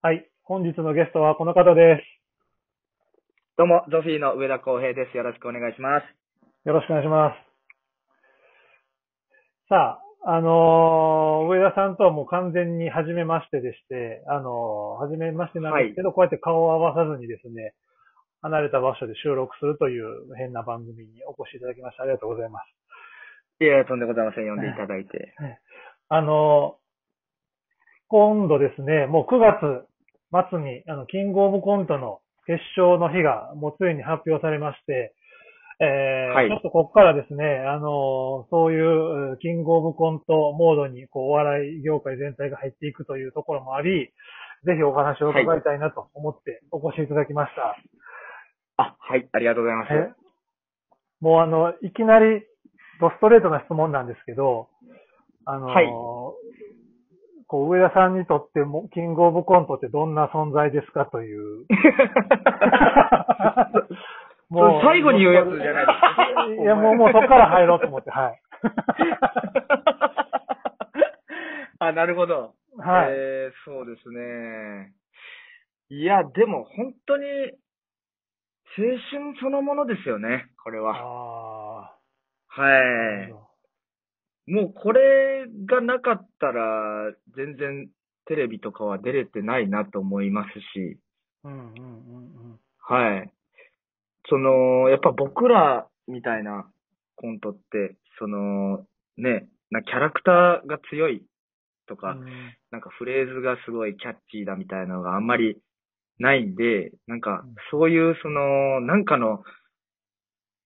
はい。本日のゲストはこの方です。どうも、ゾフィーの上田康平です。よろしくお願いします。よろしくお願いします。さあ、あのー上田さんとはもう完全に初めましてでして、あのー初めましてなんですけど、こうやって顔を合わさずにですね、離れた場所で収録するという変な番組にお越しいただきましてありがとうございます。いやとんでもございません。呼んでいただいて。あのー今度ですね、もう9月末に、あの、キングオブコントの決勝の日が、もうついに発表されまして、えーはいちょっとここからですね、あのーそういう、キングオブコントモードに、こう、お笑い業界全体が入っていくというところもあり、ぜひお話を伺いたいなと思ってお越しいただきました。あ、はい、ありがとうございます。え？もうあの、いきなり、ドストレートな質問なんですけど、あのーはいこう、上田さんにとっても、キングオブコントってどんな存在ですかという。それ最後に言うやつじゃないですかいや、もう、もうそこから入ろうと思って、はい。あ、なるほど。はい。えー、そうですね。いや、でも本当に、青春そのものですよね、これは。あはあ、なるい。もうこれがなかったら、全然テレビとかは出れてないなと思いますし、うんうんうんうん。はい。その、やっぱ僕らみたいなコントって、その、ね、なキャラクターが強いとか、うんなんかフレーズがすごいキャッチーだみたいなのがあんまりないんで、なんかうんそういうその、なんかの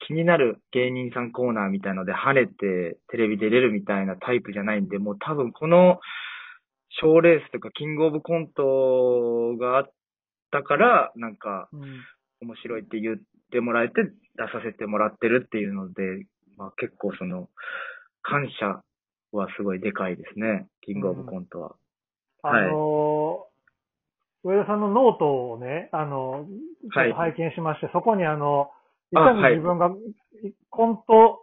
気になる芸人さんコーナーみたいので跳ねてテレビ出れるみたいなタイプじゃないんで、もう多分この賞レースとかキングオブコントがあったから、なんかうん面白いって言ってもらえて出させてもらってるっていうので、まあ結構その、感謝はすごいでかいですね、キングオブコントは。あのー上田さんのノートをね、あの、ちょはいっと拝見しまして、そこにあの、いかに自分がコント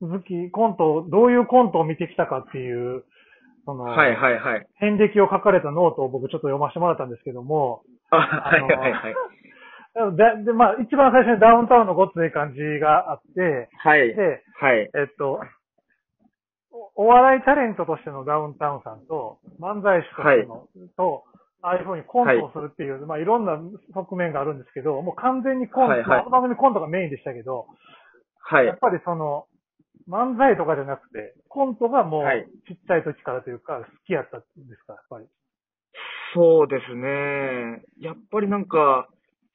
好き、コントを、どういうコントを見てきたかっていう、その、はいはいはい。遍歴を書かれたノートを僕ちょっと読ませてもらったんですけども、あ、はいはいはい。で、でまあ、一番最初にダウンタウンのごっつええ感じがあって、はい。で、はい。えっと、おお笑いタレントとしてのダウンタウンさんと、漫才師としての、と、ああいうふうにコントをするっていう、まあいろんな側面があるんですけど、もう完全にコント、はいはいの番組コントがメインでしたけど、はいやっ。ぱりその、漫才とかじゃなくて、コントがもうはいちっちゃい時からというか、好きやったんですか、やっぱり？そうですね。やっぱりなんか、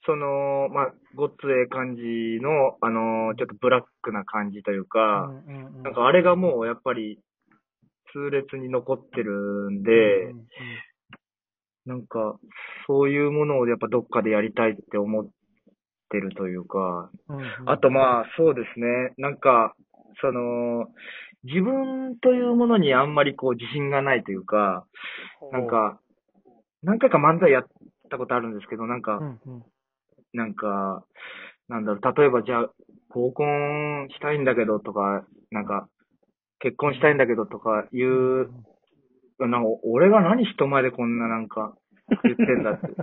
その、まあ、ごっつええ感じの、あの、ちょっとブラックな感じというか、うんうんうんなんかあれがもうやっぱり痛烈に残ってるんで、うんうんなんか、そういうものをやっぱどっかでやりたいって思ってるというか、うんうん。あとまあ、そうですね。なんか、その、自分というものにあんまりこう自信がないというか、なん、か、何回か漫才やったことあるんですけど、なんかう、んうん。なんか、なんだろう、例えばじゃあ、合コンしたいんだけどとか、なんか、結婚したいんだけどとかいう、なんか俺が何人前でこんななんか言ってんだって。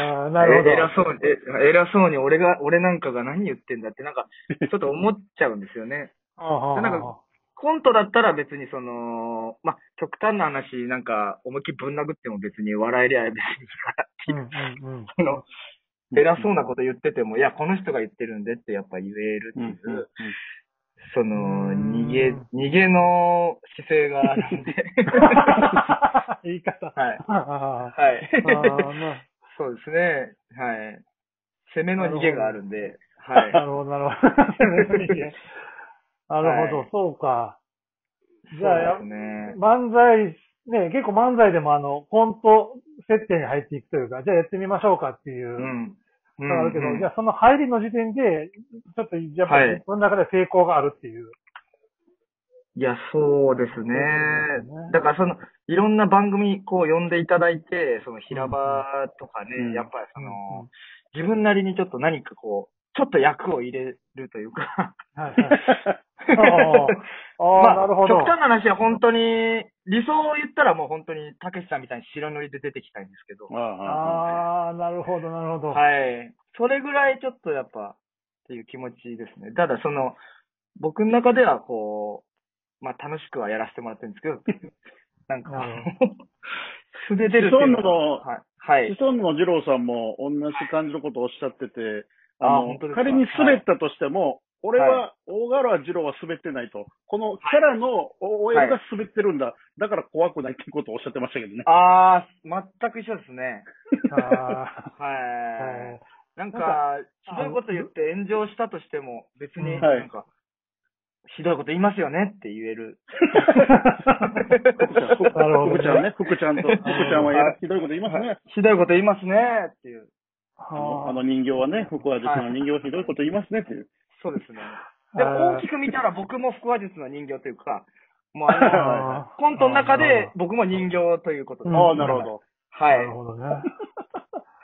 あーなるほど。え偉そうに、え偉そうに俺が、俺なんかが何言ってんだって、なんか、ちょっと思っちゃうんですよね。ああああなんかコントだったら別にその、まあ、極端な話、なんか、思いっきりぶん殴っても別に笑えりゃ別にいいからってういう、んうんうん その、偉そうなこと言ってても、いや、この人が言ってるんでってやっぱ言えるっていう、その、うん逃げ、逃げの姿勢があるんで。言い方。はい。あはい。そうですね。はい。攻めの逃げがあるんで、はなるほど、なるほど。なるほど、はいそうか。い。じゃあ。漫才、ね、結構漫才でもあの、コント設定に入っていくというか、じゃあやってみましょうかっていうう、ん。うのがあるけど、んじゃあその入りの時点で、ちょっとやっぱはいり自分の中で成功があるっていう。いや、そうですね。だからその、いろんな番組こう呼んでいただいて、その平場とかね、うんやっぱりその、うん自分なりにちょっと何かこう、ちょっと役を入れるというか、はいはい。あ あまあなるほど。極端な話は本当に、理想を言ったらもう本当に、たけしさんみたいに白塗りで出てきたいんですけど。ああ、なるほど、なるほど。はい。それぐらいちょっとやっぱ、っていう気持ちですね。ただその、僕の中ではこう、まあ楽しくはやらせてもらってるんですけど、なんか素で出るっていうのはい。はいシ。ソンヌの二郎さんも同じ感じのことをおっしゃってて、あのあ本当ですか？仮に滑ったとしても、俺は、大河原二郎は滑ってないと。このキャラの OL が滑ってるんだ。だから怖くないってことをおっしゃってましたけどね。あー、全く一緒ですね。あは。ーはいいなんか、ひどいこと言って炎上したとしても、別になんか、ひどいこと言いますよねって言える。福ちゃん、なるほどね福ちゃんね、福ちゃんと、福ちゃんはやひどいこと言いますね。ひどいこと言いますねっていう。あのあの人形はね、福和術の人形はひどいこと言いますねっていう。そうですね。でも大きく見たら僕も腹話術の人形というか、もうあの、コントの中で僕も人形ということで。うんああ、なるほど。はい。なるほどね。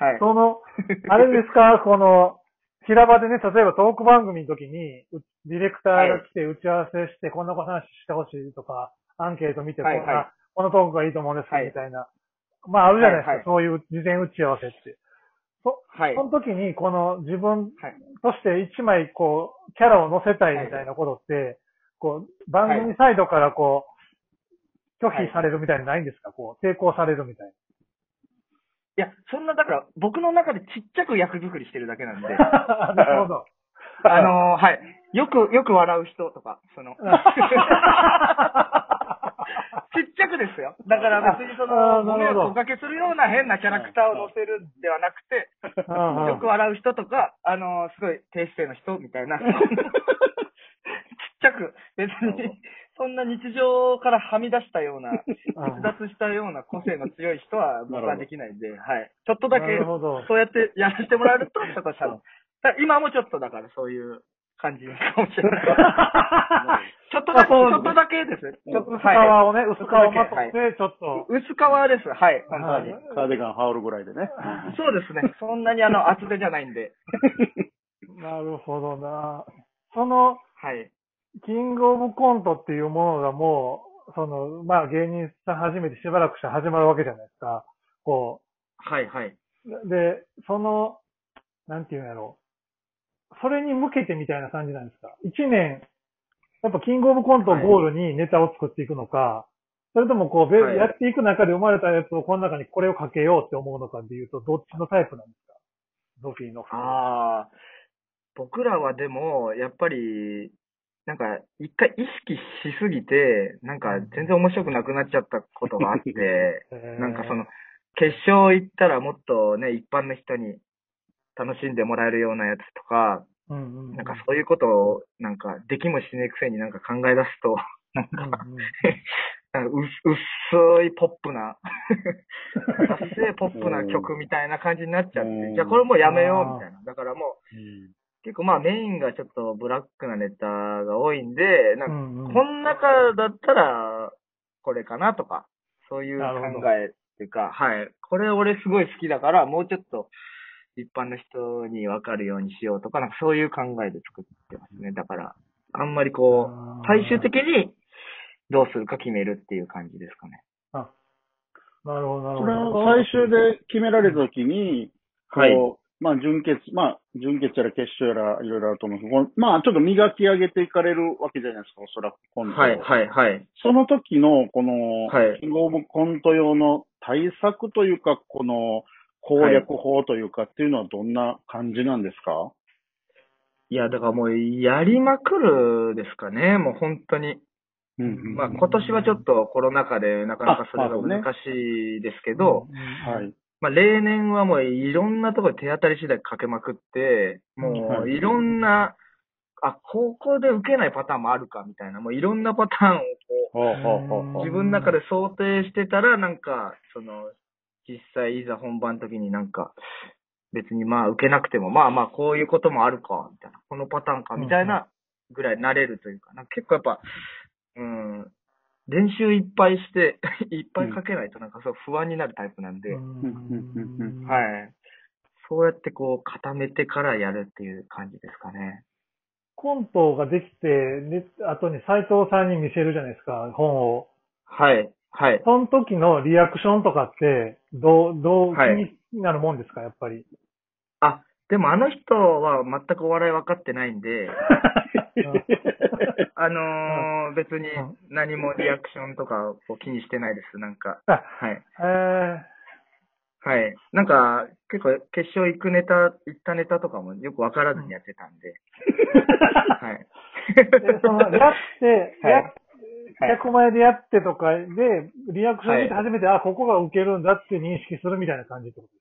はい。その、あれですか、この、平場でね、例えばトーク番組の時に、うディレクターが来て打ち合わせして、こんな話してほしいとか、アンケート見て、こんな、はいはいこのトークがいいと思うんですはいみたいな。まあ、あるじゃないですか、はいはいそういう事前打ち合わせって。はいそ。の時に、この自分はいとして一枚、こう、キャラを乗せたいみたいなことって、こう、番組サイドからこう、拒否されるみたいなのないんですか？こう、抵抗されるみたいいや、そんな、だから、僕の中でちっちゃく役作りしてるだけなんで、な。なるほど。あのーはい。よく、よく笑う人とか、その、ちっちゃくですよ。だから別にそあの、ご迷惑をおかけするような変なキャラクターを乗せるんではなくて、よく笑う人とか、あのーすごい低姿勢の人みたいな、ちっちゃく、別に、そんな日常からはみ出したような、逸脱したような個性の強い人は僕はできないんで、はい。ちょっとだなけ。そうやってやらせてもらえると、ちょっとし 今もちょっとだからそういう感じかもしれない。ちょっとだけ、ちあそうょっとだけですね。ちょっと、薄皮はい。をね、薄皮をまとって、ちょっと。薄皮です。はい。本当はいに。カーディガン羽織るぐらいでね。そうですね。そんなにあの、厚手じゃないんで。なるほどな。その、はい。キングオブコントっていうものがもう、その、まあ芸人さん初めてしばらくして始まるわけじゃないですか。こはい、はい。う。で、その、なんていうんやろう。それに向けてみたいな感じなんですか？一年、やっぱキングオブコントをゴールにネタを作っていくのか、それともこう、べはい。やっていく中で生まれたやつをこの中にこれをかけようって思うのかっていうと、どっちのタイプなんですか？ゾフィーの。ああ、僕らはでも、やっぱり、なんか、一回意識しすぎて、なんか全然面白くなくなっちゃったことがあって、え ーなんかその、決勝行ったらもっとね、一般の人に楽しんでもらえるようなやつとか、うんうんうん、なんかそういうことを、なんか、できもしねえくせになんか考え出すと、なんか、うんうんなんか薄薄いポップな、薄いポップな曲みたいな感じになっちゃってう、ん。じゃあこれもうやめようみたいな。だからもう、うん。結構まあメインがちょっとブラックなネタが多いんで、なんか、この中だったら、これかなとか、そういう考えっていうか、はい。これ俺すごい好きだから、もうちょっと一般の人にわかるようにしようとか、なんかそういう考えで作ってますね。だから、あんまりこう、最終的にどうするか決めるっていう感じですかね。あなるほど、なるそれほど。は最終で決められたときに、こう、はいまあ、準決、まあ、準決やら決勝やらいろいろあると思うんですけど、まあ、ちょっと磨き上げていかれるわけじゃないですか、おそらく、コントをはい、はい、はい。その時の、この、はいキングオブコント用の対策というか、この攻略法というかっていうのはどんな感じなんですか、いや、だからもう、やりまくるですかね、もう本当に。うんうんまあ今年はちょっとコロナ禍でなかなかそれが難しいですけど、はい。まあ例年はもういろんなところで手当たり次第かけまくって、もはい。ういろんな、あ、ここで受けないパターンもあるかみたいな、もういろんなパターンをこう自分の中で想定してたら、なんか、その、実際いざ本番の時になんか、別にまあ受けなくても、まあまあこういうこともあるか、みたいな、このパターンか、みたいなぐらい慣れるというか、なんか結構やっぱ、うん、練習いっぱいして、いっぱいかけないとなんかそう不安になるタイプなんで、はい。そうやってこう固めてからやるっていう感じですかね。コントができて、で、後に斎藤さんに見せるじゃないですか、本を。はい。はい。その時のリアクションとかって、どう、どう気になるもんですか、はい、やっぱり。あ、でもあの人は全くお笑い分かってないんで、あのー、別に何もリアクションとかを気にしてないです、なんか。はい。えーはい。なんか、結構、決勝行くネタ、行ったネタとかもよく分からずにやってたんで。はい。そ、やって、や っ客前でやってとかで、リアクション見て初めて、あ、ここが受けるんだって認識するみたいな感じってこと？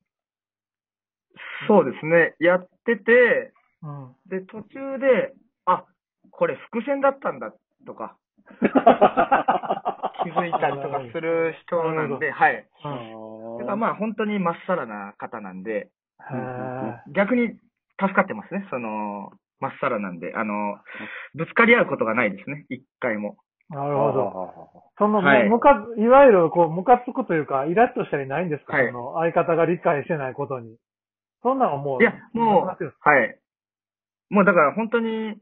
そうですね。やってて、うん、で、途中で、あ、これ伏線だったんだとか、気づいたりとかする人なんで、はい。だからまあ本当にまっさらな方なんで、逆に助かってますね。その、まっさらなんで、あの、ぶつかり合うことがないですね。一回も。なるほど。その、はい。むか、いわゆる、こう、ムカつくというか、イラッとしたりないんですか、はい。その、相方が理解してないことに。そんなのもう、いや、もう、はい。もうだから本当に、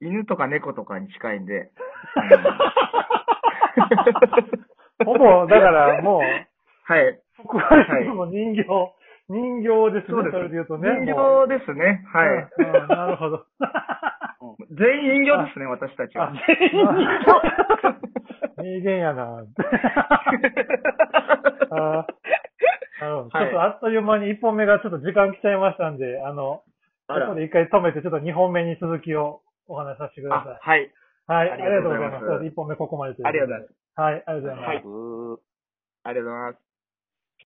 犬とか猫とかに近いんで、ほぼ、だからもう、はい。福原さんも人形、人形ですね、そうで言うとね。人形ですね。はい。なるほど。全員人形ですね、私たちはあ。人間 やな。あなるほど。ちょっとあっという間に1本目がちょっと時間来ちゃいましたんで、あの、あらここで一回止めて、ちょっと2本目に続きをお話しさせてくださいあ、。はい。はい、あありりがとうございま。すす1本目ここまでというありがとうございます。はい、ありがとうございます。はいありがとうございます。